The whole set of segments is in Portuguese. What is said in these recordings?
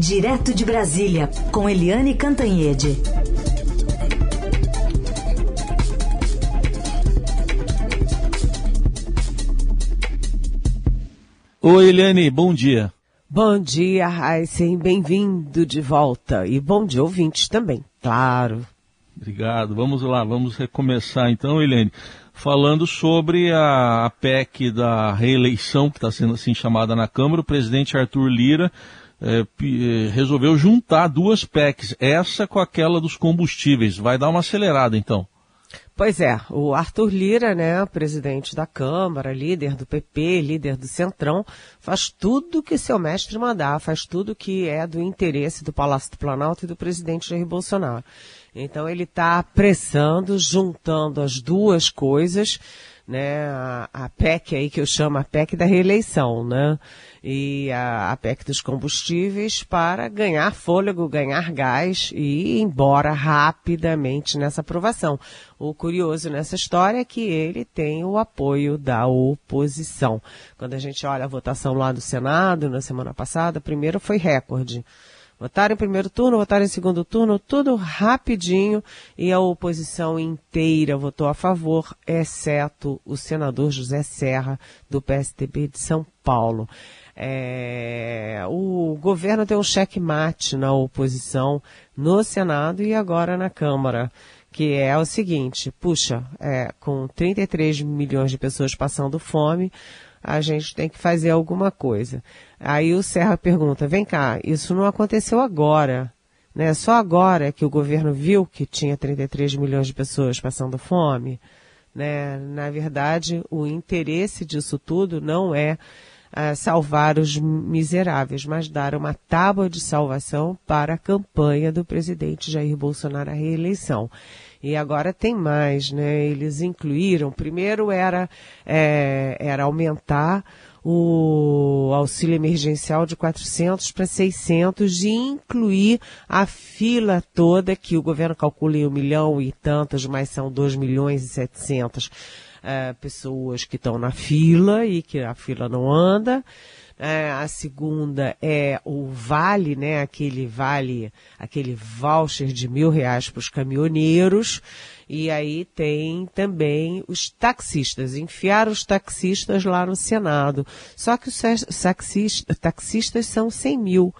Direto de Brasília, com Eliane Cantanhede. Oi, Eliane, bom dia. Bom dia, Heisen, bem-vindo de volta. E bom dia, ouvintes também, claro. Obrigado. Vamos lá, vamos recomeçar então, Eliane, falando sobre a, a PEC da reeleição, que está sendo assim chamada na Câmara. O presidente Arthur Lira é, resolveu juntar duas PECs, essa com aquela dos combustíveis. Vai dar uma acelerada então. Pois é, o Arthur Lira, né, presidente da Câmara, líder do PP, líder do Centrão, faz tudo que seu mestre mandar, faz tudo que é do interesse do Palácio do Planalto e do presidente Jair Bolsonaro. Então ele está pressando, juntando as duas coisas, né, a, a PEC aí que eu chamo a PEC da reeleição, né, e a, a PEC dos combustíveis para ganhar fôlego, ganhar gás e ir embora rapidamente nessa aprovação. O curioso nessa história é que ele tem o apoio da oposição. Quando a gente olha a votação lá do Senado na semana passada, primeiro foi recorde. Votaram em primeiro turno, votaram em segundo turno, tudo rapidinho e a oposição inteira votou a favor, exceto o senador José Serra, do PSDB de São Paulo. É, o governo tem um checkmate na oposição no Senado e agora na Câmara, que é o seguinte, puxa, é, com 33 milhões de pessoas passando fome, a gente tem que fazer alguma coisa. Aí o Serra pergunta, vem cá, isso não aconteceu agora, né? Só agora que o governo viu que tinha 33 milhões de pessoas passando fome, né? Na verdade, o interesse disso tudo não é uh, salvar os miseráveis, mas dar uma tábua de salvação para a campanha do presidente Jair Bolsonaro à reeleição. E agora tem mais, né? Eles incluíram, primeiro era, é, era aumentar o auxílio emergencial de 400 para 600 e incluir a fila toda que o governo calcula em um milhão e tantas, mas são 2 milhões e 700 é, pessoas que estão na fila e que a fila não anda. É, a segunda é o vale, né? Aquele vale, aquele voucher de mil reais para os caminhoneiros. E aí tem também os taxistas, enfiar os taxistas lá no Senado. Só que os taxistas, taxistas são 100 mil.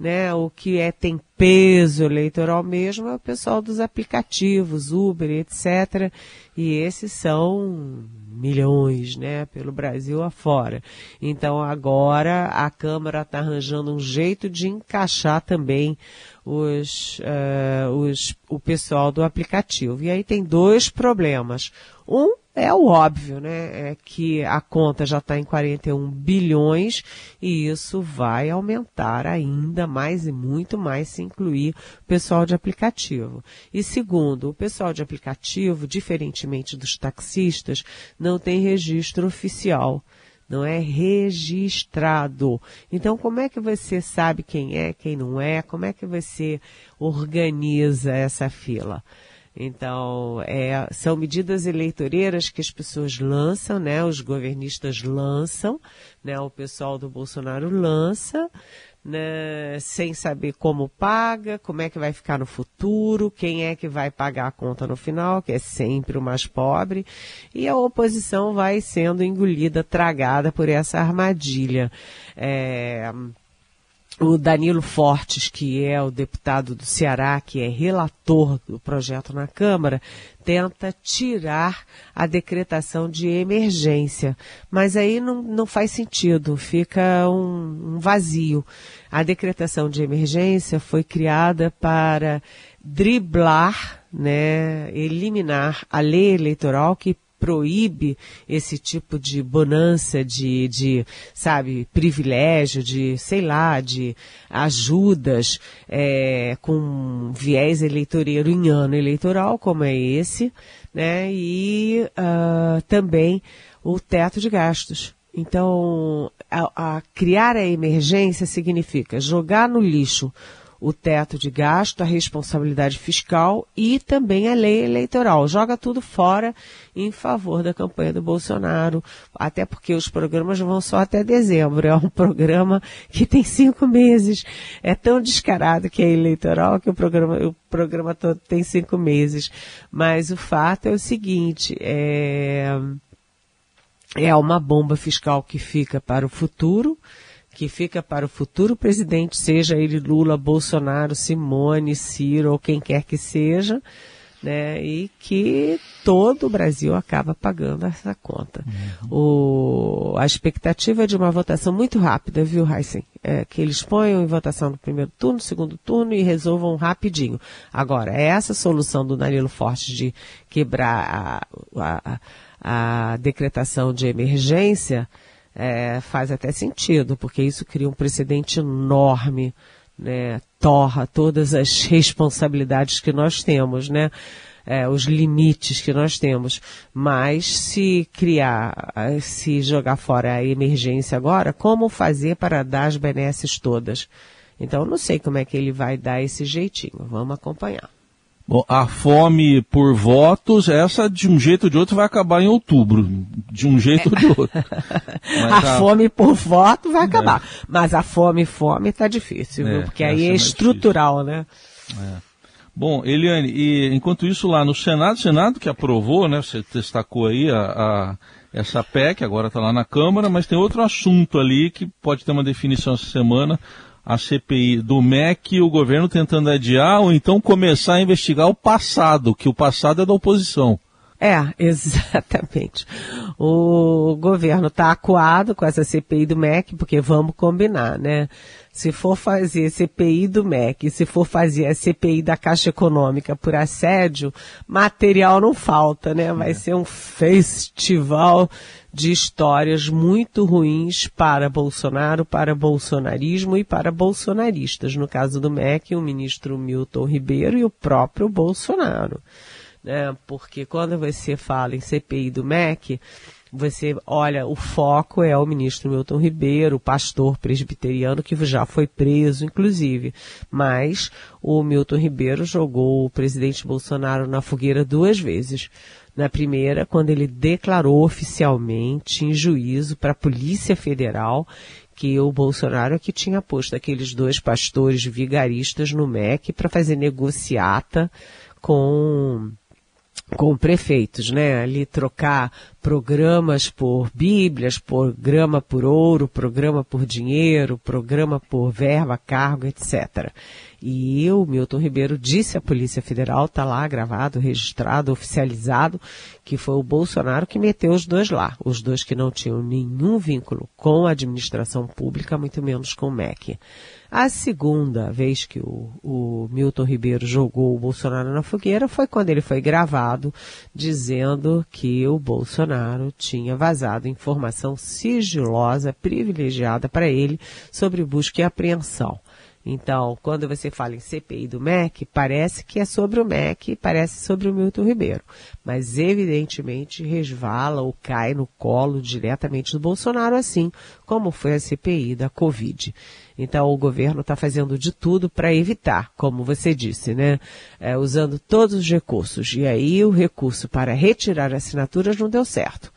Né, o que é tem peso eleitoral mesmo é o pessoal dos aplicativos, Uber, etc. E esses são milhões, né, pelo Brasil afora. Então agora a Câmara está arranjando um jeito de encaixar também os, uh, os, o pessoal do aplicativo. E aí tem dois problemas. Um é o óbvio, né? É que a conta já está em 41 bilhões e isso vai aumentar ainda mais e muito mais se incluir o pessoal de aplicativo. E segundo, o pessoal de aplicativo, diferentemente dos taxistas, não tem registro oficial não é registrado. Então, como é que você sabe quem é, quem não é? Como é que você organiza essa fila? Então, é, são medidas eleitoreiras que as pessoas lançam, né? Os governistas lançam, né? O pessoal do Bolsonaro lança, né? Sem saber como paga, como é que vai ficar no futuro, quem é que vai pagar a conta no final, que é sempre o mais pobre, e a oposição vai sendo engolida, tragada por essa armadilha. É, o Danilo Fortes, que é o deputado do Ceará, que é relator do projeto na Câmara, tenta tirar a decretação de emergência. Mas aí não, não faz sentido, fica um, um vazio. A decretação de emergência foi criada para driblar, né, eliminar a lei eleitoral que proíbe esse tipo de bonança, de, de sabe, privilégio, de, sei lá, de ajudas é, com viés eleitoreiro em ano eleitoral, como é esse, né? E uh, também o teto de gastos. Então, a, a criar a emergência significa jogar no lixo o teto de gasto, a responsabilidade fiscal e também a lei eleitoral. Joga tudo fora em favor da campanha do Bolsonaro, até porque os programas vão só até dezembro. É um programa que tem cinco meses. É tão descarado que é eleitoral que o programa, o programa todo tem cinco meses. Mas o fato é o seguinte, é, é uma bomba fiscal que fica para o futuro, que fica para o futuro presidente, seja ele Lula, Bolsonaro, Simone, Ciro ou quem quer que seja, né? E que todo o Brasil acaba pagando essa conta. Uhum. O, a expectativa é de uma votação muito rápida, viu, Heisen? É, que eles ponham em votação no primeiro turno, segundo turno e resolvam rapidinho. Agora, essa solução do Danilo Forte de quebrar a, a, a decretação de emergência, é, faz até sentido, porque isso cria um precedente enorme, né? torra todas as responsabilidades que nós temos, né? É, os limites que nós temos. Mas se criar, se jogar fora a emergência agora, como fazer para dar as benesses todas? Então, não sei como é que ele vai dar esse jeitinho. Vamos acompanhar. A fome por votos, essa de um jeito ou de outro vai acabar em outubro. De um jeito ou de outro. a, a, fome por voto vai acabar. É. Mas a fome, fome está difícil, é, viu? Porque aí é, é estrutural, difícil. né? É. Bom, Eliane, e enquanto isso lá no Senado, Senado que aprovou, né? Você destacou aí a, a essa PEC, agora está lá na Câmara, mas tem outro assunto ali que pode ter uma definição essa semana a CPI do MEC, o governo tentando adiar ou então começar a investigar o passado, que o passado é da oposição. É, exatamente. O governo está acuado com essa CPI do MEC, porque vamos combinar, né? Se for fazer CPI do MEC, se for fazer a CPI da Caixa Econômica por assédio, material não falta, né? Vai é. ser um festival de histórias muito ruins para Bolsonaro, para bolsonarismo e para bolsonaristas. No caso do MEC, o ministro Milton Ribeiro e o próprio Bolsonaro. Né? Porque quando você fala em CPI do MEC, você olha, o foco é o ministro Milton Ribeiro, pastor presbiteriano que já foi preso, inclusive. Mas o Milton Ribeiro jogou o presidente Bolsonaro na fogueira duas vezes. Na primeira, quando ele declarou oficialmente em juízo para a Polícia Federal que o Bolsonaro é que tinha posto aqueles dois pastores vigaristas no MEC para fazer negociata com com prefeitos, né? Ali trocar programas por bíblias, programa por ouro, programa por dinheiro, programa por verba, cargo, etc. E o Milton Ribeiro disse à Polícia Federal, está lá gravado, registrado, oficializado, que foi o Bolsonaro que meteu os dois lá. Os dois que não tinham nenhum vínculo com a administração pública, muito menos com o MEC. A segunda vez que o, o, Milton Ribeiro jogou o Bolsonaro na fogueira foi quando ele foi gravado dizendo que o Bolsonaro tinha vazado informação sigilosa, privilegiada para ele sobre busca e apreensão. Então, quando você fala em CPI do MEC, parece que é sobre o MEC, parece sobre o Milton Ribeiro. Mas, evidentemente, resvala ou cai no colo diretamente do Bolsonaro, assim como foi a CPI da Covid. Então, o governo está fazendo de tudo para evitar, como você disse, né? É, usando todos os recursos. E aí, o recurso para retirar assinaturas não deu certo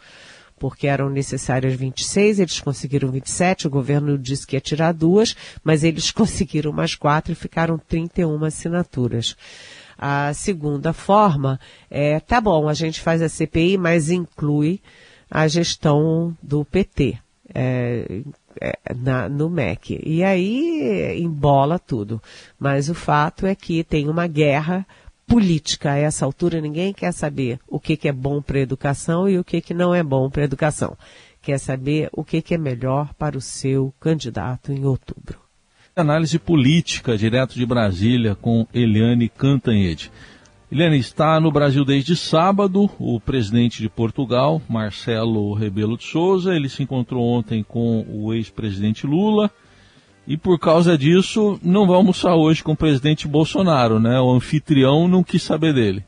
porque eram necessárias 26, eles conseguiram 27, o governo disse que ia tirar duas, mas eles conseguiram mais quatro e ficaram 31 assinaturas. A segunda forma é, tá bom, a gente faz a CPI, mas inclui a gestão do PT. É, é, na, no MEC. E aí embola tudo. Mas o fato é que tem uma guerra política a essa altura, ninguém quer saber o que, que é bom para a educação e o que, que não é bom para a educação. Quer saber o que, que é melhor para o seu candidato em outubro. Análise política, direto de Brasília, com Eliane Cantanhede. Eliane, está no Brasil desde sábado o presidente de Portugal, Marcelo Rebelo de Souza. Ele se encontrou ontem com o ex-presidente Lula e por causa disso, não vai almoçar hoje com o presidente Bolsonaro, né? O anfitrião não quis saber dele.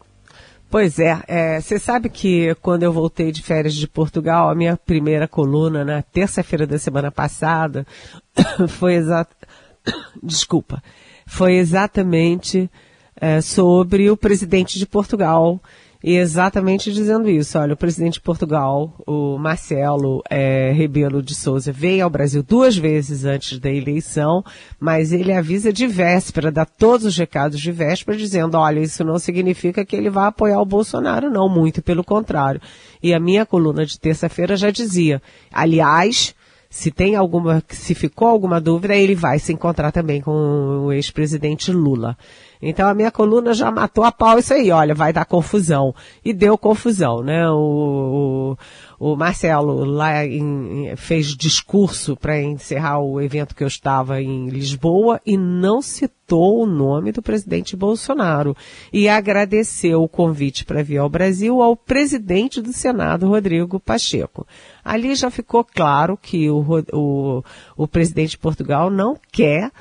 Pois é, você é, sabe que quando eu voltei de férias de Portugal, a minha primeira coluna, na terça-feira da semana passada, foi exata. Desculpa. foi exatamente é, sobre o presidente de Portugal, e exatamente dizendo isso. Olha, o presidente de Portugal, o Marcelo é, Rebelo de Souza, veio ao Brasil duas vezes antes da eleição, mas ele avisa de véspera, dá todos os recados de véspera, dizendo, olha, isso não significa que ele vai apoiar o Bolsonaro, não, muito pelo contrário. E a minha coluna de terça-feira já dizia, aliás, se tem alguma, se ficou alguma dúvida, ele vai se encontrar também com o ex-presidente Lula. Então a minha coluna já matou a pau isso aí, olha, vai dar confusão. E deu confusão, né? O, o, o Marcelo lá em, fez discurso para encerrar o evento que eu estava em Lisboa e não citou o nome do presidente Bolsonaro. E agradeceu o convite para vir ao Brasil ao presidente do Senado, Rodrigo Pacheco. Ali já ficou claro que o, o, o presidente de Portugal não quer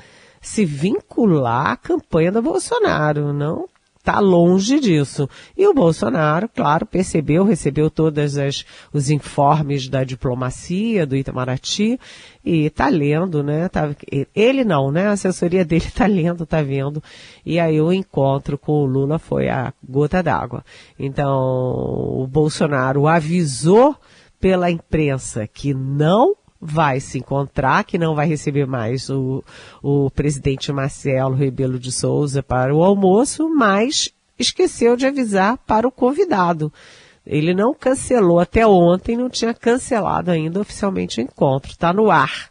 se vincular à campanha do Bolsonaro, não está longe disso. E o Bolsonaro, claro, percebeu, recebeu todos os informes da diplomacia do Itamaraty e está lendo, né? Tá, ele não, né? A assessoria dele está lendo, está vendo. E aí o encontro com o Lula foi a gota d'água. Então, o Bolsonaro avisou pela imprensa que não vai se encontrar, que não vai receber mais o, o presidente Marcelo Rebelo de Souza para o almoço, mas esqueceu de avisar para o convidado. Ele não cancelou até ontem, não tinha cancelado ainda oficialmente o encontro. Está no ar.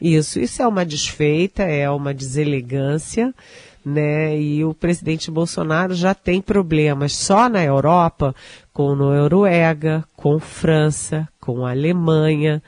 Isso, isso é uma desfeita, é uma deselegância, né? E o presidente Bolsonaro já tem problemas só na Europa, com Noruega, com França, com Alemanha,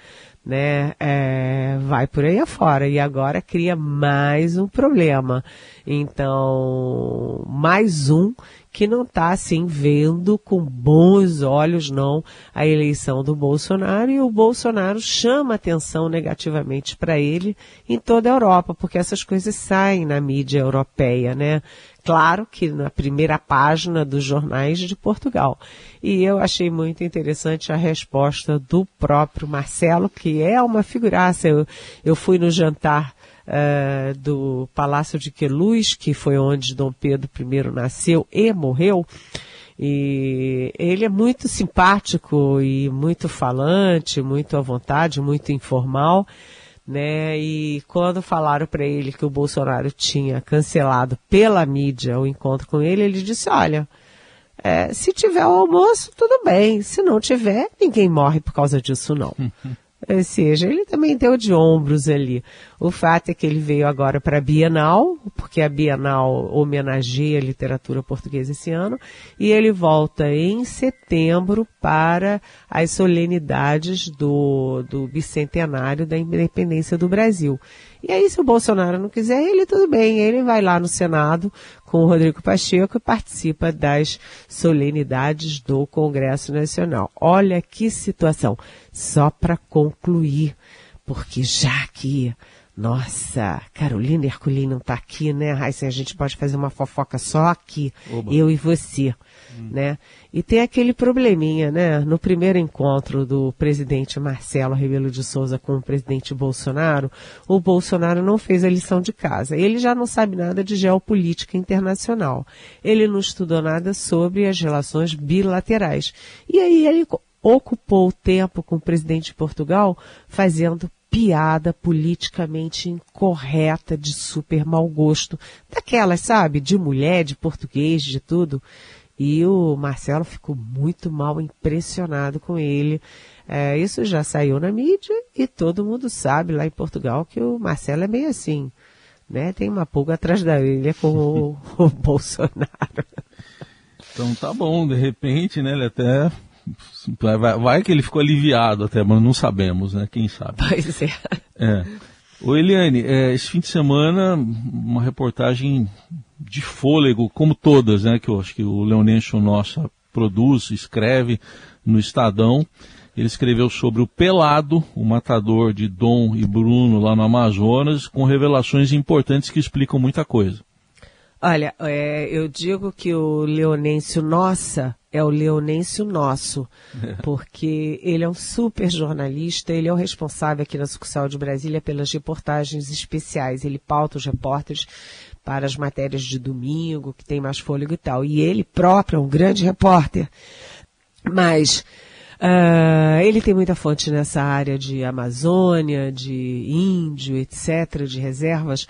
né, é, vai por aí afora e agora cria mais um problema. Então, mais um que não está assim vendo com bons olhos não a eleição do Bolsonaro e o Bolsonaro chama atenção negativamente para ele em toda a Europa, porque essas coisas saem na mídia europeia, né? claro que na primeira página dos jornais de Portugal. E eu achei muito interessante a resposta do próprio Marcelo, que é uma figuraça. Eu, eu fui no jantar uh, do Palácio de Queluz, que foi onde Dom Pedro I nasceu e morreu. E ele é muito simpático e muito falante, muito à vontade, muito informal né? E quando falaram para ele que o Bolsonaro tinha cancelado pela mídia o encontro com ele, ele disse: olha, é, se tiver o almoço, tudo bem. Se não tiver, ninguém morre por causa disso, não. Ou seja, ele também deu de ombros ali. O fato é que ele veio agora para a Bienal, porque a Bienal homenageia a literatura portuguesa esse ano, e ele volta em setembro para as solenidades do, do bicentenário da independência do Brasil. E aí, se o Bolsonaro não quiser ele, tudo bem, ele vai lá no Senado com o Rodrigo Pacheco e participa das solenidades do Congresso Nacional. Olha que situação. Só para concluir, porque já que nossa, Carolina Herculin não está aqui, né, Raíssa? A gente pode fazer uma fofoca só aqui, Oba. eu e você, hum. né? E tem aquele probleminha, né? No primeiro encontro do presidente Marcelo Rebelo de Souza com o presidente Bolsonaro, o Bolsonaro não fez a lição de casa. Ele já não sabe nada de geopolítica internacional. Ele não estudou nada sobre as relações bilaterais. E aí ele ocupou o tempo com o presidente de Portugal fazendo piada politicamente incorreta, de super mau gosto, daquelas, sabe, de mulher, de português, de tudo. E o Marcelo ficou muito mal impressionado com ele. É, isso já saiu na mídia e todo mundo sabe lá em Portugal que o Marcelo é meio assim, né? Tem uma pulga atrás da orelha com o, o Bolsonaro. Então tá bom, de repente, né? Ele até vai, vai, que ele ficou aliviado até, mas não sabemos, né? Quem sabe. Pois é. É. Ô Eliane, é, esse fim de semana, uma reportagem de fôlego, como todas, né, que eu acho que o Leonencio Nossa produz, escreve no Estadão. Ele escreveu sobre o Pelado, o matador de Dom e Bruno lá no Amazonas, com revelações importantes que explicam muita coisa. Olha, é, eu digo que o Leonêncio Nossa é o Leonêncio Nosso, porque ele é um super jornalista, ele é o responsável aqui na sucursal de Brasília pelas reportagens especiais, ele pauta os repórteres para as matérias de domingo, que tem mais fôlego e tal. E ele próprio é um grande repórter. Mas uh, ele tem muita fonte nessa área de Amazônia, de índio, etc., de reservas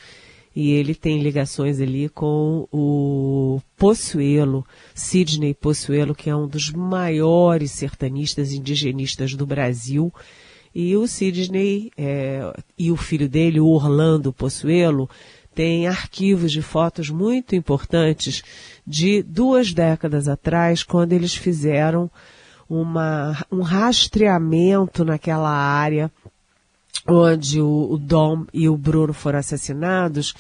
e ele tem ligações ali com o Possuelo, Sidney Possuelo, que é um dos maiores sertanistas indigenistas do Brasil. E o Sidney é, e o filho dele, o Orlando Possuelo, têm arquivos de fotos muito importantes de duas décadas atrás, quando eles fizeram uma, um rastreamento naquela área onde o, o Dom e o Bruno foram assassinados.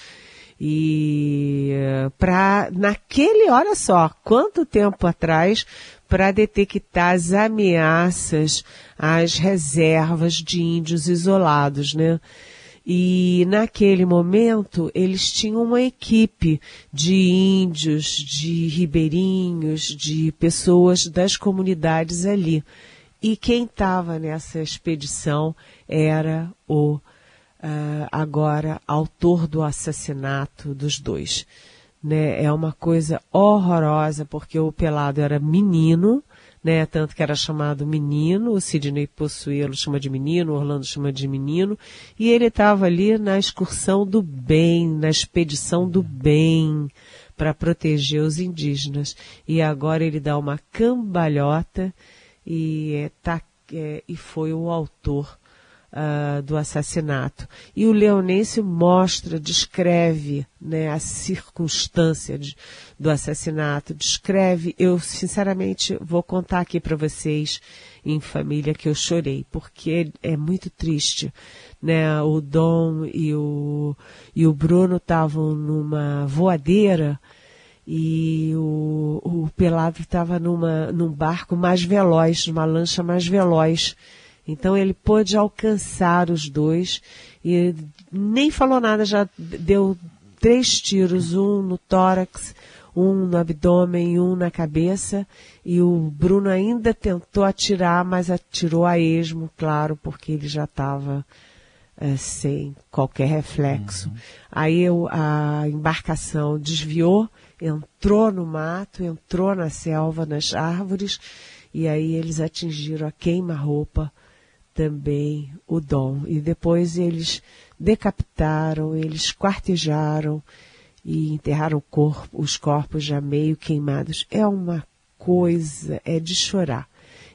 E para naquele, olha só, quanto tempo atrás para detectar as ameaças às reservas de índios isolados, né? E naquele momento eles tinham uma equipe de índios, de ribeirinhos, de pessoas das comunidades ali. E quem estava nessa expedição era o uh, agora autor do assassinato dos dois. Né? É uma coisa horrorosa, porque o Pelado era menino, né? Tanto que era chamado menino, o Sidney Possuelo chama de menino, Orlando chama de menino, e ele estava ali na excursão do bem, na expedição do bem, para proteger os indígenas. E agora ele dá uma cambalhota e, é, tá, é, e foi o autor uh, do assassinato. E o Leonense mostra, descreve né, a circunstância de, do assassinato, descreve. Eu, sinceramente, vou contar aqui para vocês em família que eu chorei, porque é muito triste. Né? O Dom e o, e o Bruno estavam numa voadeira e o, o Pelado estava num barco mais veloz, numa lancha mais veloz. Então ele pôde alcançar os dois e nem falou nada, já deu três tiros, um no tórax, um no abdômen, um na cabeça, e o Bruno ainda tentou atirar, mas atirou a esmo, claro, porque ele já estava é, sem qualquer reflexo. Uhum. Aí eu, a embarcação desviou, entrou no mato, entrou na selva, nas árvores, e aí eles atingiram a queima-roupa também o dom. E depois eles decapitaram, eles quartejaram e enterraram corpo, os corpos já meio queimados. É uma coisa, é de chorar.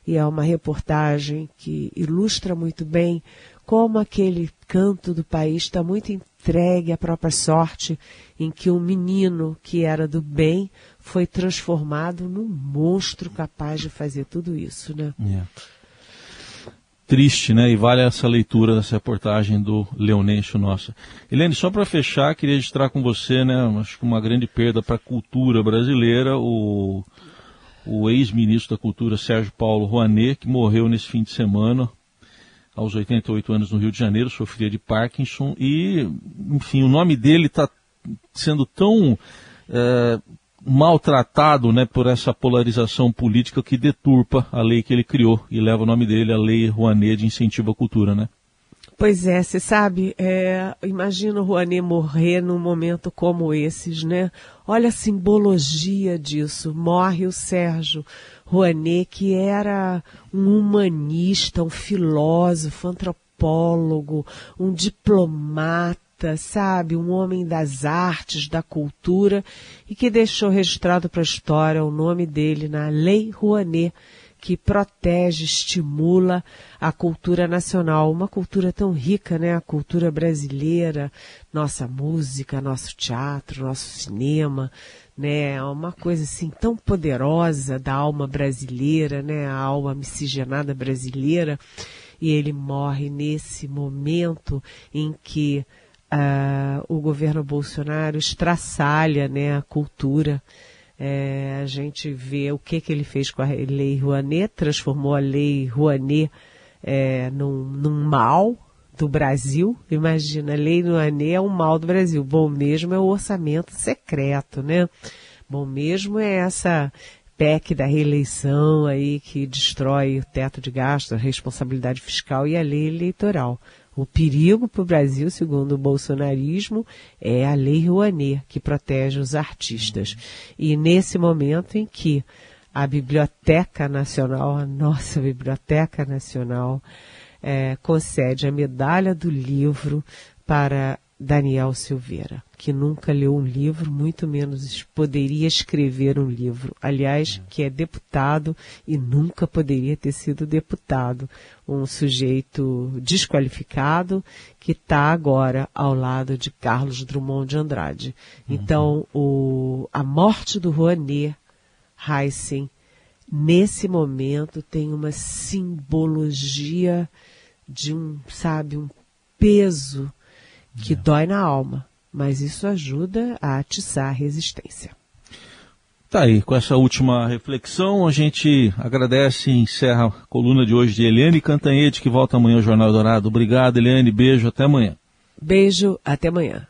E é uma reportagem que ilustra muito bem como aquele canto do país está muito entregue à própria sorte, em que um menino que era do bem foi transformado num monstro capaz de fazer tudo isso, né? É triste, né? E vale essa leitura dessa reportagem do Leonêncio nossa. Helene, só para fechar, queria registrar com você, né? Acho que uma grande perda para a cultura brasileira, o, o ex-ministro da Cultura Sérgio Paulo Rouanet, que morreu nesse fim de semana, aos 88 anos no Rio de Janeiro, sofria de Parkinson e, enfim, o nome dele está sendo tão é, maltratado né, por essa polarização política que deturpa a lei que ele criou e leva o nome dele, a Lei Rouanet de Incentivo à Cultura, né? Pois é, você sabe, é, imagina o Rouanet morrer num momento como esses, né? Olha a simbologia disso. Morre o Sérgio Rouanet, que era um humanista, um filósofo, antropólogo, um diplomata, sabe, um homem das artes, da cultura, e que deixou registrado para a história o nome dele na Lei Rouanet, que protege, estimula a cultura nacional, uma cultura tão rica, né? A cultura brasileira, nossa música, nosso teatro, nosso cinema, né? Uma coisa assim tão poderosa da alma brasileira, né? A alma miscigenada brasileira. E ele morre nesse momento em que uh, o governo Bolsonaro estraçalha né, a cultura. É, a gente vê o que, que ele fez com a lei Rouanet, transformou a lei Rouanet é, num, num mal do Brasil. Imagina, a lei Rouanet é um mal do Brasil. Bom mesmo é o orçamento secreto, né? Bom mesmo é essa PEC da reeleição aí que destrói o teto de gastos, a responsabilidade fiscal e a lei eleitoral. O perigo para o Brasil, segundo o bolsonarismo, é a Lei Rouanet, que protege os artistas. E nesse momento em que a Biblioteca Nacional, a nossa Biblioteca Nacional, é, concede a medalha do livro para Daniel Silveira, que nunca leu um livro, muito menos poderia escrever um livro. Aliás, que é deputado e nunca poderia ter sido deputado. Um sujeito desqualificado que está agora ao lado de Carlos Drummond de Andrade. Uhum. Então, o, a morte do Rouanet Heisen, nesse momento, tem uma simbologia de um, sabe, um peso que é. dói na alma, mas isso ajuda a atiçar a resistência. Tá aí, com essa última reflexão, a gente agradece e encerra a coluna de hoje de Eliane Cantanhete, que volta amanhã ao Jornal Dourado. Obrigado, Eliane, beijo, até amanhã. Beijo, até amanhã.